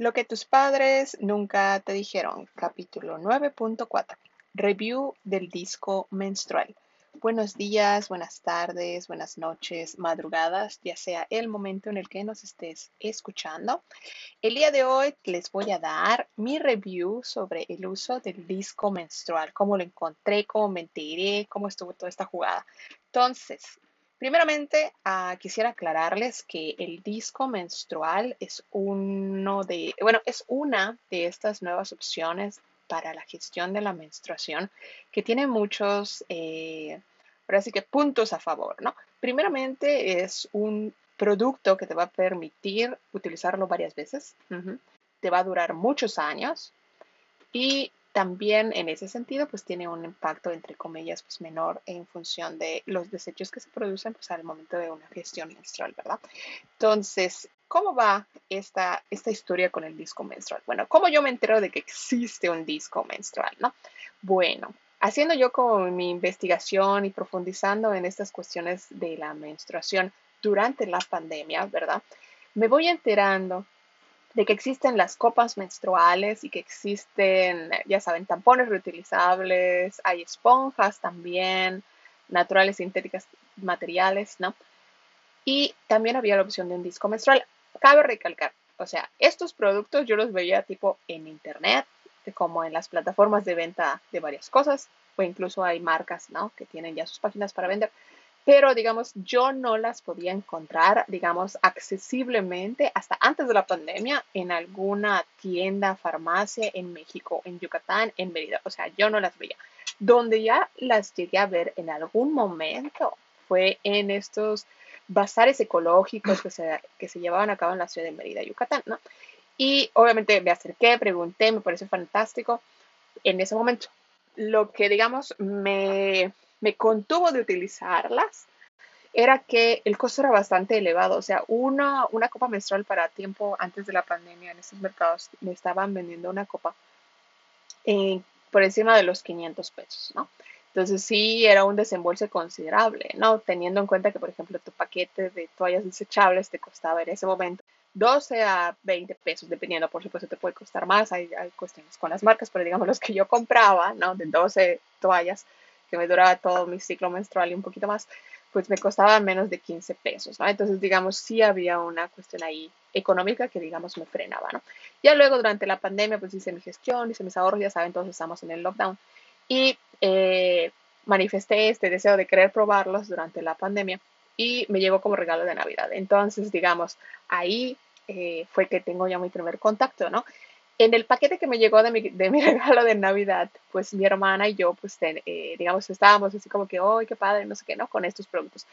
Lo que tus padres nunca te dijeron, capítulo 9.4. Review del disco menstrual. Buenos días, buenas tardes, buenas noches, madrugadas, ya sea el momento en el que nos estés escuchando. El día de hoy les voy a dar mi review sobre el uso del disco menstrual, cómo lo encontré, cómo me enteré, cómo estuvo toda esta jugada. Entonces, Primeramente, ah, quisiera aclararles que el disco menstrual es uno de, bueno, es una de estas nuevas opciones para la gestión de la menstruación que tiene muchos, eh, que puntos a favor, ¿no? Primeramente, es un producto que te va a permitir utilizarlo varias veces, te va a durar muchos años y también en ese sentido, pues tiene un impacto, entre comillas, pues menor en función de los desechos que se producen pues al momento de una gestión menstrual, ¿verdad? Entonces, ¿cómo va esta, esta historia con el disco menstrual? Bueno, ¿cómo yo me entero de que existe un disco menstrual, no? Bueno, haciendo yo con mi investigación y profundizando en estas cuestiones de la menstruación durante la pandemia, ¿verdad? Me voy enterando de que existen las copas menstruales y que existen, ya saben, tampones reutilizables, hay esponjas también, naturales, sintéticas, materiales, ¿no? Y también había la opción de un disco menstrual. Cabe recalcar, o sea, estos productos yo los veía tipo en internet, como en las plataformas de venta de varias cosas, o incluso hay marcas, ¿no? Que tienen ya sus páginas para vender pero digamos, yo no las podía encontrar, digamos, accesiblemente hasta antes de la pandemia en alguna tienda, farmacia en México, en Yucatán, en Mérida. O sea, yo no las veía. Donde ya las llegué a ver en algún momento fue en estos bazares ecológicos que se, que se llevaban a cabo en la ciudad de Mérida, Yucatán, ¿no? Y obviamente me acerqué, pregunté, me pareció fantástico en ese momento. Lo que, digamos, me me contuvo de utilizarlas era que el costo era bastante elevado. O sea, una, una copa menstrual para tiempo antes de la pandemia en estos mercados me estaban vendiendo una copa por encima de los 500 pesos, ¿no? Entonces sí era un desembolso considerable, ¿no? Teniendo en cuenta que, por ejemplo, tu paquete de toallas desechables te costaba en ese momento 12 a 20 pesos, dependiendo, por supuesto, te puede costar más, hay, hay cuestiones con las marcas, pero digamos los que yo compraba, ¿no? De 12 toallas, que me duraba todo mi ciclo menstrual y un poquito más, pues me costaba menos de 15 pesos, ¿no? Entonces, digamos, sí había una cuestión ahí económica que, digamos, me frenaba, ¿no? Ya luego, durante la pandemia, pues hice mi gestión, hice mis ahorros, ya saben, todos estamos en el lockdown. Y eh, manifesté este deseo de querer probarlos durante la pandemia y me llegó como regalo de Navidad. Entonces, digamos, ahí eh, fue que tengo ya mi primer contacto, ¿no? En el paquete que me llegó de mi, regalo de Navidad, pues mi hermana y yo, pues eh, digamos, estábamos así como que, ¡ay, qué padre! No sé qué, ¿no? Con estos productos.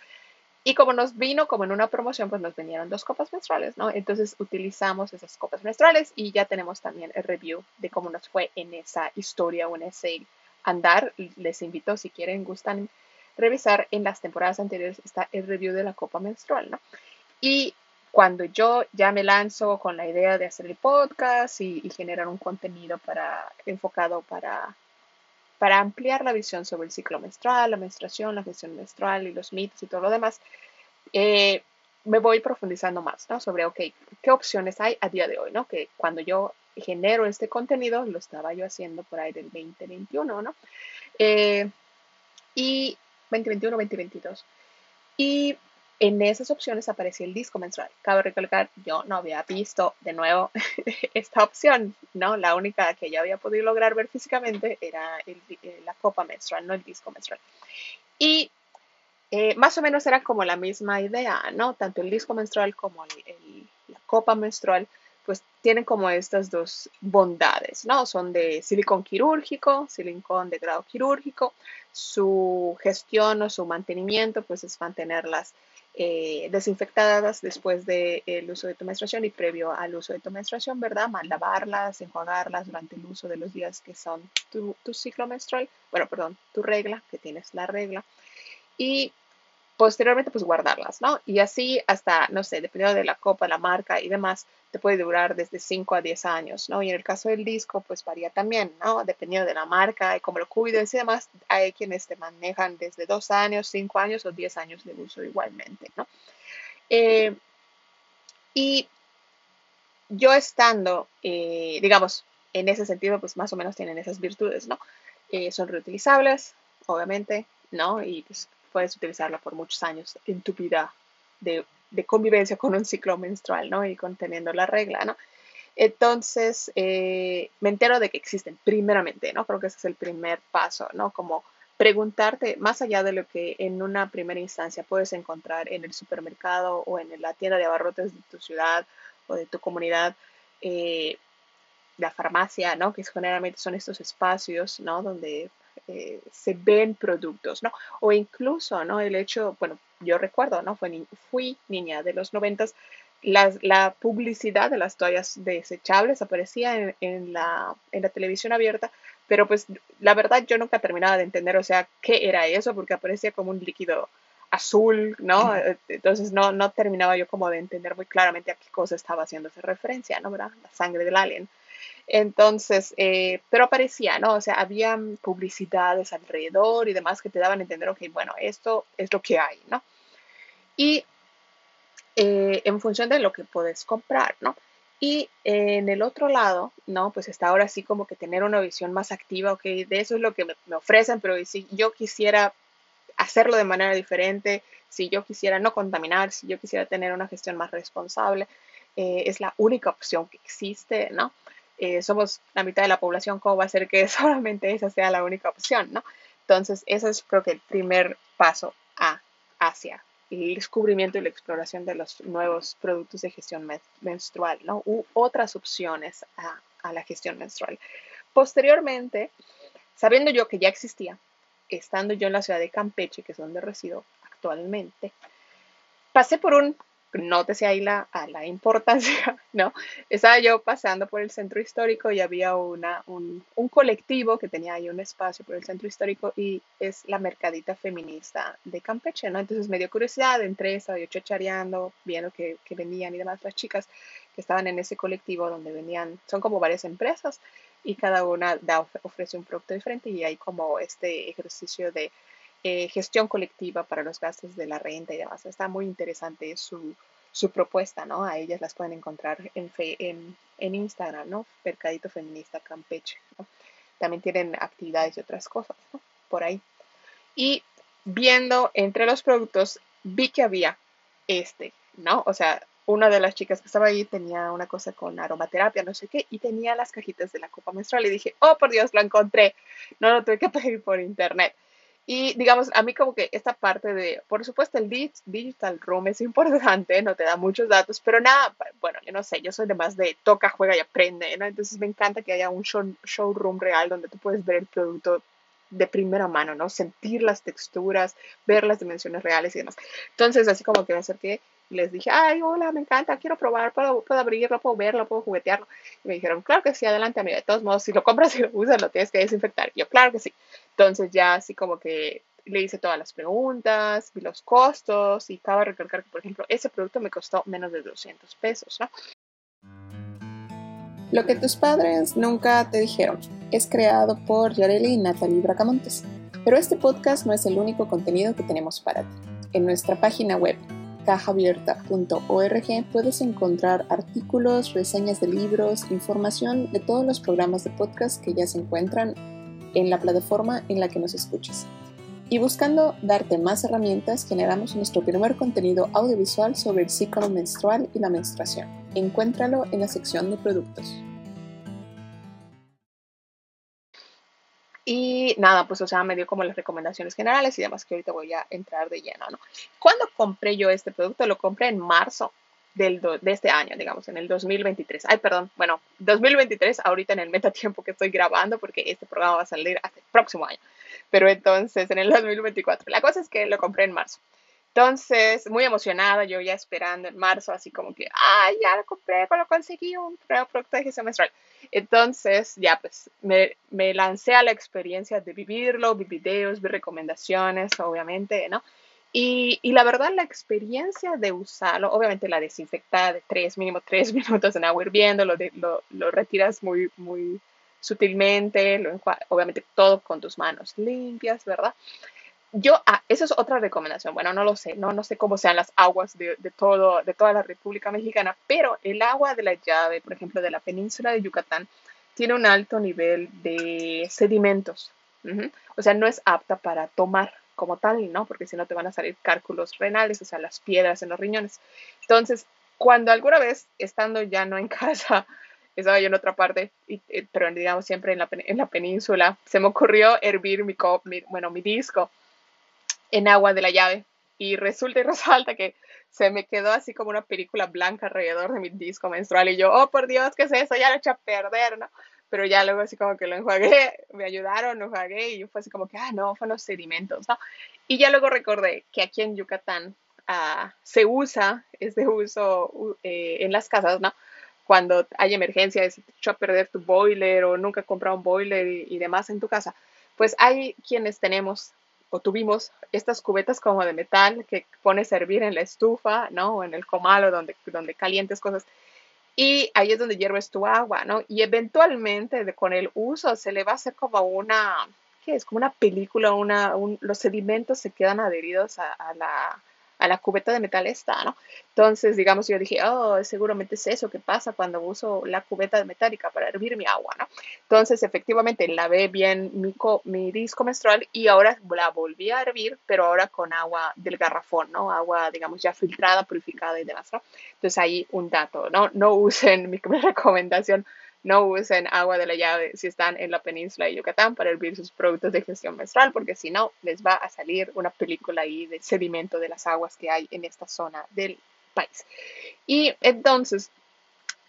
Y como nos vino como en una promoción, pues nos vinieron dos copas menstruales, ¿no? Entonces utilizamos esas copas menstruales y ya tenemos también el review de cómo nos fue en esa historia o en ese andar. Les invito, si quieren, gustan revisar en las temporadas anteriores está el review de la copa menstrual, ¿no? Y cuando yo ya me lanzo con la idea de hacer el podcast y, generar un contenido para, enfocado para, para ampliar la visión sobre el ciclo menstrual, la menstruación, la gestión menstrual y los mitos y todo lo demás, eh, me voy profundizando más, ¿no? Sobre, ok, ¿qué opciones hay a día de hoy, ¿no? Que cuando yo genero este contenido, lo estaba yo haciendo por ahí del 2021, ¿no? Eh, y 2021, 2022. Y en esas opciones aparecía el disco menstrual. Cabe recalcar, yo no había visto de nuevo esta opción, ¿no? La única que yo había podido lograr ver físicamente era eh, la copa menstrual, no el disco menstrual. Y eh, más o menos era como la misma idea, ¿no? Tanto el disco menstrual como la copa menstrual, pues tienen como estas dos bondades, ¿no? Son de silicón quirúrgico, silicón de grado quirúrgico. Su gestión o su mantenimiento, pues es mantenerlas eh, desinfectadas después del uso de tu menstruación y previo al uso de tu menstruación, ¿verdad? Lavarlas, enjuagarlas durante el uso de los días que son tu, tu ciclo menstrual, bueno, perdón, tu regla, que tienes la regla. Y posteriormente pues guardarlas, ¿no? Y así hasta, no sé, dependiendo de la copa, la marca y demás, te puede durar desde 5 a 10 años, ¿no? Y en el caso del disco pues varía también, ¿no? Dependiendo de la marca y cómo lo cuides y demás, hay quienes te manejan desde 2 años, 5 años o 10 años de uso igualmente, ¿no? Eh, y yo estando, eh, digamos, en ese sentido, pues más o menos tienen esas virtudes, ¿no? Eh, son reutilizables, obviamente, ¿no? Y pues puedes utilizarla por muchos años en tu vida de, convivencia con un ciclo menstrual, ¿no? Y conteniendo la regla, ¿no? Entonces, eh, me entero de que existen, primeramente, ¿no? Creo que ese es el primer paso, ¿no? Como preguntarte, más allá de lo que en una primera instancia puedes encontrar en el supermercado o en la tienda de abarrotes de tu ciudad o de tu comunidad, eh, la farmacia, ¿no? Que generalmente son estos espacios, ¿no? Donde eh, se ven productos, ¿no? O incluso, ¿no? El hecho, bueno, yo recuerdo, ¿no? Fui, fui niña de los noventas, la publicidad de las toallas desechables aparecía en, la, en la televisión abierta, pero pues la verdad yo nunca terminaba de entender, o sea, qué era eso, porque aparecía como un líquido azul, ¿no? Entonces no, no terminaba yo como de entender muy claramente a qué cosa estaba haciéndose referencia, ¿no? ¿Verdad? La sangre del alien. Entonces, eh, pero aparecía, ¿no? O sea, había publicidades alrededor y demás que te daban a entender, ok, bueno, esto es lo que hay, ¿no? Y eh, en función de lo que puedes comprar, ¿no? Y en el otro lado, ¿no? Pues está ahora sí como que tener una visión más activa, ok, de eso es lo que me, ofrecen, pero si yo quisiera hacerlo de manera diferente, si yo quisiera no contaminar, si yo quisiera tener una gestión más responsable, eh, es la única opción que existe, ¿no? Eh, somos la mitad de la población, ¿cómo va a ser que solamente esa sea la única opción, ¿no? Entonces, ese es creo que el primer paso a, hacia el descubrimiento y la exploración de los nuevos productos de gestión menstrual, ¿no? U otras opciones a, a la gestión menstrual. Posteriormente, sabiendo yo que ya existía, estando yo en la ciudad de Campeche, que es donde resido actualmente, pasé por un nótese ahí la, a la importancia, ¿no? Estaba yo pasando por el centro histórico y había una, un, un, colectivo que tenía ahí un espacio por el centro histórico y es la mercadita feminista de Campeche, ¿no? Entonces me dio curiosidad, entré, estaba yo chachareando, viendo que, que vendían y demás las chicas que estaban en ese colectivo donde venían, son como varias empresas y cada una da, ofrece un producto diferente y hay como este ejercicio de eh, gestión colectiva para los gastos de la renta y demás. Está muy interesante su, su propuesta, ¿no? A ellas las pueden encontrar en, en, en Instagram, ¿no? Mercadito Feminista Campeche, ¿no? También tienen actividades y otras cosas, ¿no? Por ahí. Y viendo entre los productos, vi que había este, ¿no? O sea, una de las chicas que estaba ahí tenía una cosa con aromaterapia, no sé qué, y tenía las cajitas de la copa menstrual y dije, oh, por Dios, lo encontré. No lo tuve que pedir por internet. Y digamos, a mí como que esta parte de, por supuesto, el digital room es importante, no te da muchos datos, pero nada, bueno, yo no sé, yo soy de más de toca, juega y aprende, ¿no? Entonces me encanta que haya un show, showroom real donde tú puedes ver el producto de primera mano, ¿no? Sentir las texturas, ver las dimensiones reales y demás. Entonces, así como que me acerqué y les dije, ay, hola, me encanta, quiero probar, puedo, puedo abrirlo, puedo verlo, puedo juguetearlo. Y me dijeron, claro que sí, adelante, amiga. De todos modos, si lo compras y lo usas, lo tienes que desinfectar. Y yo, claro que sí. Entonces ya así como que le hice todas las preguntas, vi los costos y cabe recalcar que, por ejemplo, ese producto me costó menos de 200 pesos, ¿no? Lo que tus padres nunca te dijeron es creado por Yareli y Natalie Bracamontes. Pero este podcast no es el único contenido que tenemos para ti. En nuestra página web cajaabierta.org puedes encontrar artículos, reseñas de libros, información de todos los programas de podcast que ya se encuentran en la plataforma en la que nos escuches. Y buscando darte más herramientas, generamos nuestro primer contenido audiovisual sobre el ciclo menstrual y la menstruación. Encuéntralo en la sección de productos. Y nada, pues o sea, me dio como las recomendaciones generales y demás que ahorita voy a entrar de lleno, ¿no? Cuando compré yo este producto? Lo compré en marzo del de este año, digamos, en el 2023. Ay, perdón, bueno, 2023, ahorita en el metatiempo que estoy grabando, porque este programa va a salir hasta el próximo año. Pero entonces, en el 2024. La cosa es que lo compré en marzo. Entonces, muy emocionada, yo ya esperando en marzo, así como que, ay, ya lo compré, lo conseguí, un producto de gestión menstrual. Entonces, ya pues, me, me lancé a la experiencia de vivirlo, vi videos, vi recomendaciones, obviamente, ¿no? Y, y, la verdad, la experiencia de usarlo, obviamente la desinfectada de tres, mínimo tres minutos en agua hirviendo, lo, de, lo, lo retiras muy, muy sutilmente, lo obviamente todo con tus manos limpias, ¿verdad? Yo, ah, eso es otra recomendación. Bueno, no lo sé, no, no sé cómo sean las aguas de, de, todo, de toda la República Mexicana, pero el agua de la llave, por ejemplo, de la península de Yucatán, tiene un alto nivel de sedimentos. O sea, no es apta para tomar como tal, ¿no? Porque si no te van a salir cálculos renales, o sea, las piedras en los riñones. Entonces, cuando alguna vez, estando ya no en casa, estaba yo en otra parte, y, eh, pero digamos siempre en la, en la, península, se me ocurrió hervir mi, mi, bueno, mi disco en agua de la llave. Y resulta y resalta que se me quedó así como una película blanca alrededor de mi disco menstrual. Y yo, oh, por Dios, ¿qué es eso? Ya lo he hecho a perder, ¿no? Pero ya luego así como que lo enjuagué, me ayudaron, lo enjuagué y yo fue así como que, ah, no, fueron los sedimentos, ¿no? Y ya luego recordé que aquí en Yucatán uh, se usa, es de uso eh, en las casas, ¿no? Cuando hay emergencia, se te echó a perder tu boiler o nunca comprado un boiler y demás en tu casa, pues hay quienes tenemos o tuvimos estas cubetas como de metal que pones a hervir en la estufa, ¿no? O en el comal o donde, donde calientes cosas. Y ahí es donde hierves tu agua, ¿no? Y eventualmente con el uso se le va a hacer como una, ¿qué es? Como una película, una, los sedimentos se quedan adheridos a la, a la cubeta de metal esta, ¿no? Entonces, digamos, yo dije, oh, seguramente es eso que pasa cuando uso la cubeta metálica para hervir mi agua, ¿no? Entonces, efectivamente, lavé bien mi, mi disco menstrual y ahora la volví a hervir, pero ahora con agua del garrafón, ¿no? Agua, digamos, ya filtrada, purificada y demás, ¿no? Entonces, ahí un dato, ¿no? No usen mi recomendación no usen agua de la llave si están en la península de Yucatán para hervir sus productos de gestión menstrual, porque si no, les va a salir una película ahí de sedimento de las aguas que hay en esta zona del país. Y entonces,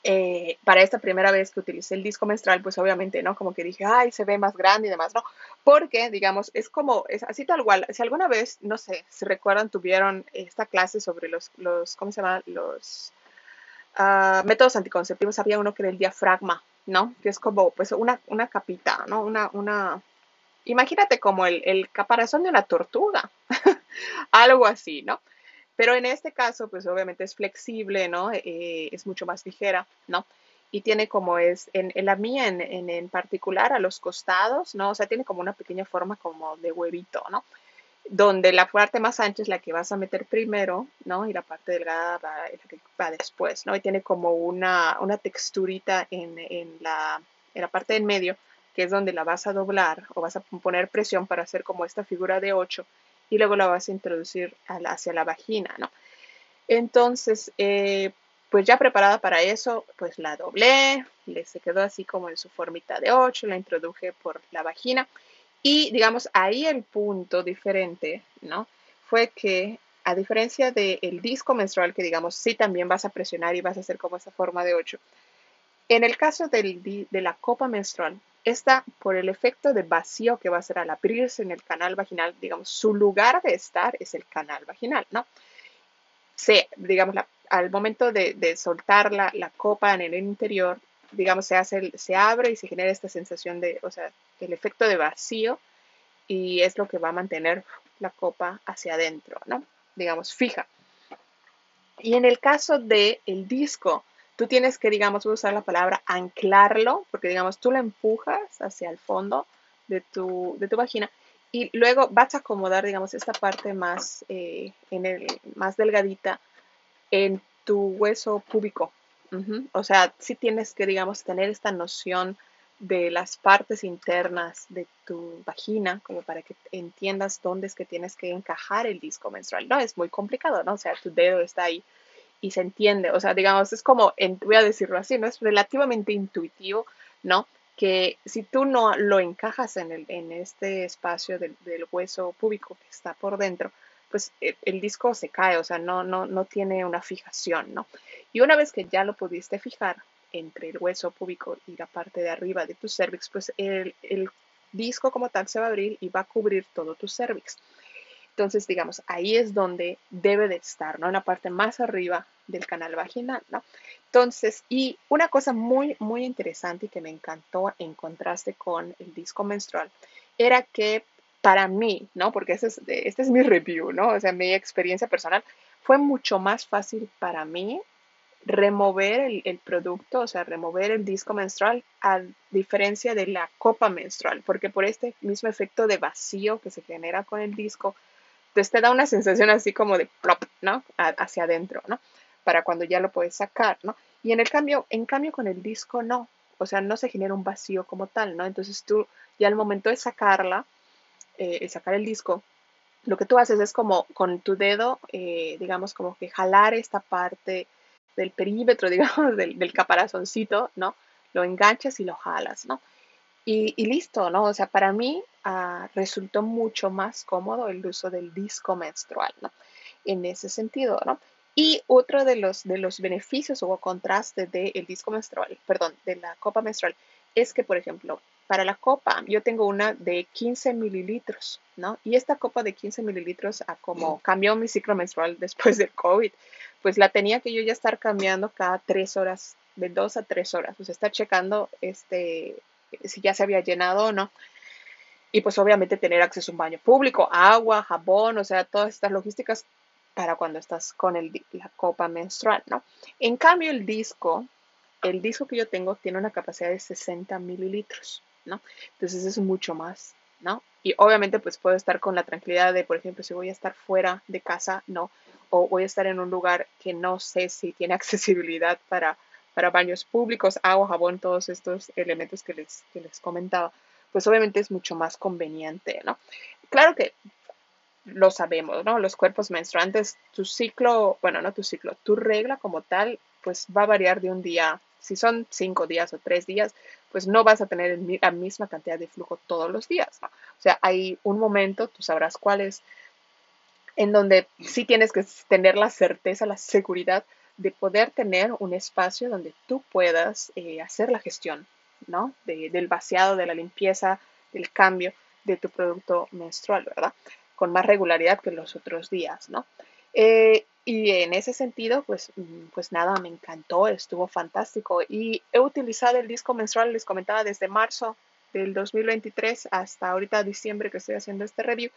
eh, para esta primera vez que utilicé el disco menstrual, pues obviamente, ¿no? Como que dije, ay, se ve más grande y demás, ¿no? Porque, digamos, es como, es así tal cual. Si alguna vez, no sé, si recuerdan, tuvieron esta clase sobre los, los ¿cómo se llama? Los uh, métodos anticonceptivos había uno que era el diafragma, ¿no? Que es como pues una, una capita, ¿no? Una, una, imagínate como el, el caparazón de una tortuga, algo así, ¿no? Pero en este caso, pues obviamente es flexible, ¿no? Eh, es mucho más ligera, ¿no? Y tiene como es, en, en la mía en, en, en, particular, a los costados, ¿no? O sea, tiene como una pequeña forma como de huevito, ¿no? Donde la parte más ancha es la que vas a meter primero, ¿no? Y la parte delgada va, va después, ¿no? Y tiene como una, una texturita en, en, la, en la parte del medio, que es donde la vas a doblar o vas a poner presión para hacer como esta figura de 8 y luego la vas a introducir hacia la vagina, ¿no? Entonces, eh, pues ya preparada para eso, pues la doblé, le se quedó así como en su formita de 8, la introduje por la vagina y digamos, ahí el punto diferente, ¿no? Fue que a diferencia del disco menstrual, que digamos, sí también vas a presionar y vas a hacer como esa forma de 8, en el caso del, de la copa menstrual, esta, por el efecto de vacío que va a hacer al abrirse en el canal vaginal, digamos, su lugar de estar es el canal vaginal, ¿no? Se, digamos, al momento de, de soltar la, la, copa en el interior, digamos, se, hace, se abre y se genera esta sensación de, o sea, el efecto de vacío y es lo que va a mantener la copa hacia adentro, ¿no? Digamos, fija. Y en el caso del el disco, tú tienes que, digamos, usar la palabra anclarlo, porque, digamos, tú la empujas hacia el fondo de tu, de tu vagina y luego vas a acomodar, digamos, esta parte más, eh, en el, más delgadita en tu hueso púbico, o sea, sí tienes que, digamos, tener esta noción de las partes internas de tu vagina, como para que entiendas dónde es que tienes que encajar el disco menstrual. No, es muy complicado, ¿no? O sea, tu dedo está ahí y se entiende. O sea, digamos, es como, voy a decirlo así, ¿no? Es relativamente intuitivo, ¿no? Que si tú no lo encajas en, el, en este espacio del, del hueso púbico que está por dentro, pues el, disco se cae, o sea, no, no, no tiene una fijación, ¿no? Y una vez que ya lo pudiste fijar entre el hueso púbico y la parte de arriba de tu cervix, pues el, disco como tal se va a abrir y va a cubrir todo tu cervix. Entonces, digamos, ahí es donde debe de estar, ¿no? En la parte más arriba del canal vaginal, ¿no? Entonces, y una cosa muy, muy interesante y que me encantó en contraste con el disco menstrual, era que para mí, ¿no? Porque este es, es mi review, ¿no? O sea, mi experiencia personal, fue mucho más fácil para mí remover el, producto, o sea, remover el disco menstrual a diferencia de la copa menstrual, porque por este mismo efecto de vacío que se genera con el disco, pues te da una sensación así como de plop, ¿no? hacia adentro, ¿no? Para cuando ya lo puedes sacar, ¿no? Y en el cambio, en cambio con el disco no, o sea, no se genera un vacío como tal, ¿no? Entonces tú ya al momento de sacarla, eh, sacar el disco, lo que tú haces es como con tu dedo, eh, digamos, como que jalar esta parte del perímetro, digamos, del, caparazoncito, ¿no? Lo enganchas y lo jalas, ¿no? Y, listo, ¿no? O sea, para mí ah, resultó mucho más cómodo el uso del disco menstrual, ¿no? En ese sentido, ¿no? Y otro de los, de los beneficios o contraste del disco menstrual, perdón, de la copa menstrual, es que, por ejemplo, para la copa yo tengo una de 15 mililitros, ¿no? Y esta copa de 15 mililitros, a como cambió mi ciclo menstrual después del COVID, pues la tenía que yo ya estar cambiando cada tres horas, de dos a tres horas, pues estar checando este, si ya se había llenado o no. Y pues obviamente tener acceso a un baño público, agua, jabón, o sea, todas estas logísticas para cuando estás con el, la copa menstrual, ¿no? En cambio, el disco, el disco que yo tengo tiene una capacidad de 60 mililitros, ¿no? Entonces es mucho más, ¿no? Y obviamente pues puedo estar con la tranquilidad de, por ejemplo, si voy a estar fuera de casa, no, o voy a estar en un lugar que no sé si tiene accesibilidad para, para baños públicos, agua, jabón, todos estos elementos que les, que les comentaba, pues obviamente es mucho más conveniente, ¿no? Claro que lo sabemos, ¿no? Los cuerpos menstruantes, tu ciclo, bueno, no tu ciclo, tu regla como tal, pues va a variar de un día. Si son cinco días o tres días, pues no vas a tener la misma cantidad de flujo todos los días. O sea, hay un momento, tú sabrás cuál es, en donde sí tienes que tener la certeza, la seguridad de poder tener un espacio donde tú puedas eh, hacer la gestión, ¿no? del vaciado, de la limpieza, del cambio de tu producto menstrual, ¿verdad? con más regularidad que los otros días, ¿no? Eh, y en ese sentido, pues, mm, pues nada, me encantó, estuvo fantástico. Y he utilizado el disco menstrual, les comentaba, desde marzo del 2023 hasta ahorita diciembre que estoy haciendo este review.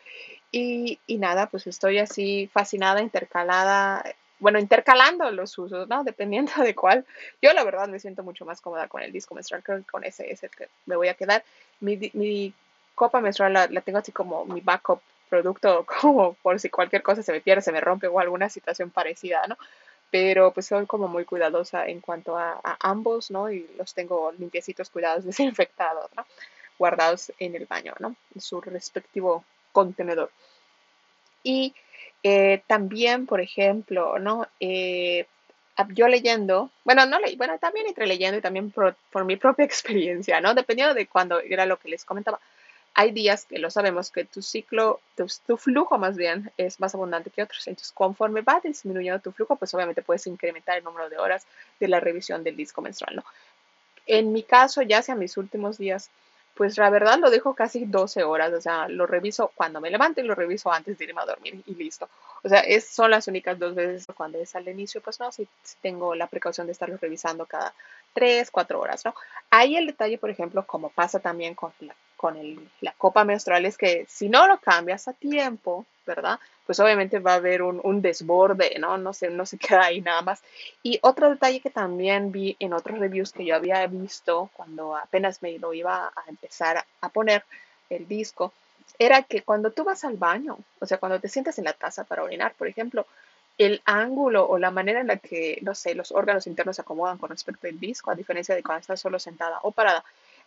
Y, y nada, pues estoy así fascinada, intercalada, bueno, intercalando los usos, ¿no? Dependiendo de cuál. Yo la verdad me siento mucho más cómoda con el disco menstrual, creo que con ese es el que me voy a quedar. Mi, mi copa menstrual la, la tengo así como mi backup producto como por si cualquier cosa se me pierde, se me rompe o alguna situación parecida, ¿no? Pero pues soy como muy cuidadosa en cuanto a, ambos, ¿no? Y los tengo limpiecitos, cuidados, desinfectados, ¿no? Guardados en el baño, ¿no? En su respectivo contenedor. Y eh, también, por ejemplo, ¿no? Eh, yo leyendo, bueno, no leí, bueno, también entre leyendo y también por, por mi propia experiencia, ¿no? Dependiendo de cuando era lo que les comentaba hay días que lo sabemos que tu ciclo, tu, flujo más bien es más abundante que otros. Entonces, conforme va disminuyendo tu flujo, pues obviamente puedes incrementar el número de horas de la revisión del disco menstrual, ¿no? En mi caso, ya sea mis últimos días, pues la verdad lo dejo casi 12 horas, o sea, lo reviso cuando me levanto y lo reviso antes de irme a dormir y listo. O sea, es, son las únicas dos veces cuando es al inicio, pues no, si, tengo la precaución de estarlo revisando cada 3, 4 horas, ¿no? Ahí el detalle, por ejemplo, como pasa también con la con la copa menstrual es que si no lo cambias a tiempo, ¿verdad? Pues obviamente va a haber un, desborde, ¿no? No se, no se queda ahí nada más. Y otro detalle que también vi en otros reviews que yo había visto cuando apenas me lo iba a empezar a poner el disco, era que cuando tú vas al baño, o sea, cuando te sientas en la taza para orinar, por ejemplo, el ángulo o la manera en la que, no sé, los órganos internos se acomodan con respecto al disco, a diferencia de cuando estás solo sentada o parada,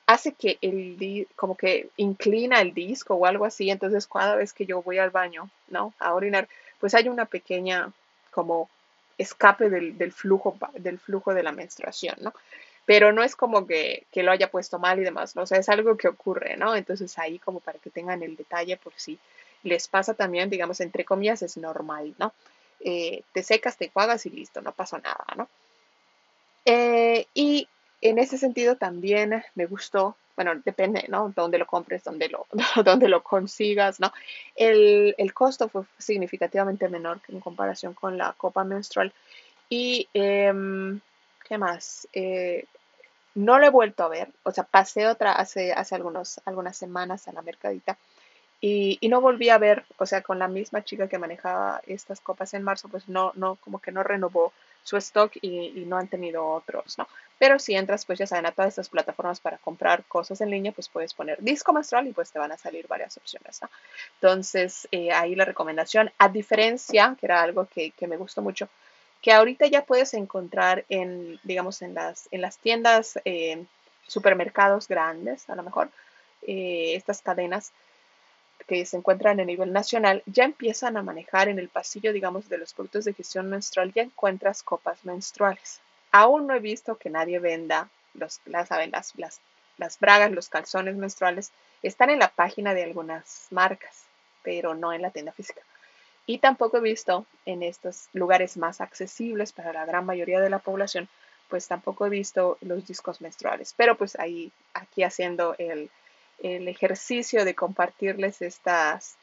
hace que el como que inclina el disco o algo así, entonces cada vez que yo voy al baño, ¿no? A orinar, pues hay una pequeña como escape del, flujo del flujo de la menstruación, ¿no? Pero no es como que, lo haya puesto mal y demás, ¿no? O sea, es algo que ocurre, ¿no? Entonces ahí como para que tengan el detalle por si les pasa también, digamos, entre comillas, es normal, ¿no? Eh, te secas, te enjuagas y listo, no pasa nada, ¿no? Eh, y en ese sentido también me gustó, bueno, depende, ¿no? Dónde lo compres, dónde lo, dónde lo consigas, ¿no? El, costo fue significativamente menor en comparación con la copa menstrual. Y, em, ¿qué más? Eh, no lo he vuelto a ver, o sea, pasé otra hace, hace algunos, algunas semanas a la mercadita y, y, no volví a ver, o sea, con la misma chica que manejaba estas copas en marzo, pues no, no, como que no renovó su stock y, no han tenido otros, ¿no? Pero si entras, pues ya saben, a todas estas plataformas para comprar cosas en línea, pues puedes poner disco menstrual y pues te van a salir varias opciones. Entonces, eh, ahí la recomendación, a diferencia, que era algo que, me gustó mucho, que ahorita ya puedes encontrar en, digamos, en las, en las tiendas, eh, supermercados grandes, a lo mejor, eh, estas cadenas que se encuentran a nivel nacional ya empiezan a manejar en el pasillo, digamos, de los productos de gestión menstrual, ya encuentras copas menstruales. Aún no he visto que nadie venda los, las, las, las, bragas, los calzones menstruales. Están en la página de algunas marcas, pero no en la tienda física. Y tampoco he visto en estos lugares más accesibles para la gran mayoría de la población, pues tampoco he visto los discos menstruales. Pero pues ahí, aquí haciendo el, el ejercicio de compartirles estas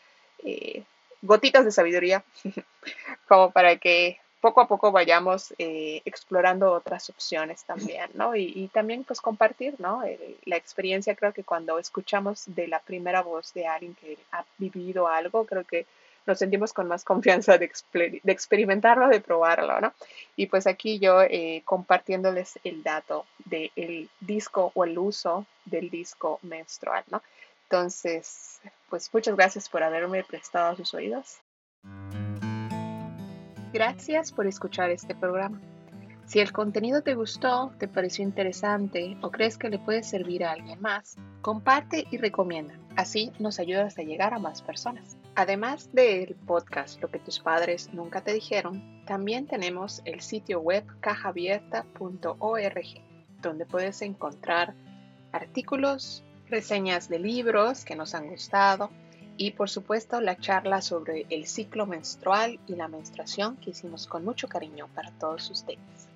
eh, gotitas de sabiduría, como para que poco a poco vayamos eh, explorando otras opciones también, ¿no? Y, también pues compartir, ¿no? la experiencia, creo que cuando escuchamos de la primera voz de alguien que ha vivido algo, creo que nos sentimos con más confianza de, de experimentarlo, de probarlo, ¿no? Y pues aquí yo eh, compartiéndoles el dato del disco o el uso del disco menstrual, ¿no? Entonces, pues muchas gracias por haberme prestado sus oídos. Gracias por escuchar este programa. Si el contenido te gustó, te pareció interesante o crees que le puede servir a alguien más, comparte y recomienda. Así nos ayudas a llegar a más personas. Además del podcast Lo que tus padres nunca te dijeron, también tenemos el sitio web cajaabierta.org, donde puedes encontrar artículos, reseñas de libros que nos han gustado y por supuesto la charla sobre el ciclo menstrual y la menstruación que hicimos con mucho cariño para todos ustedes.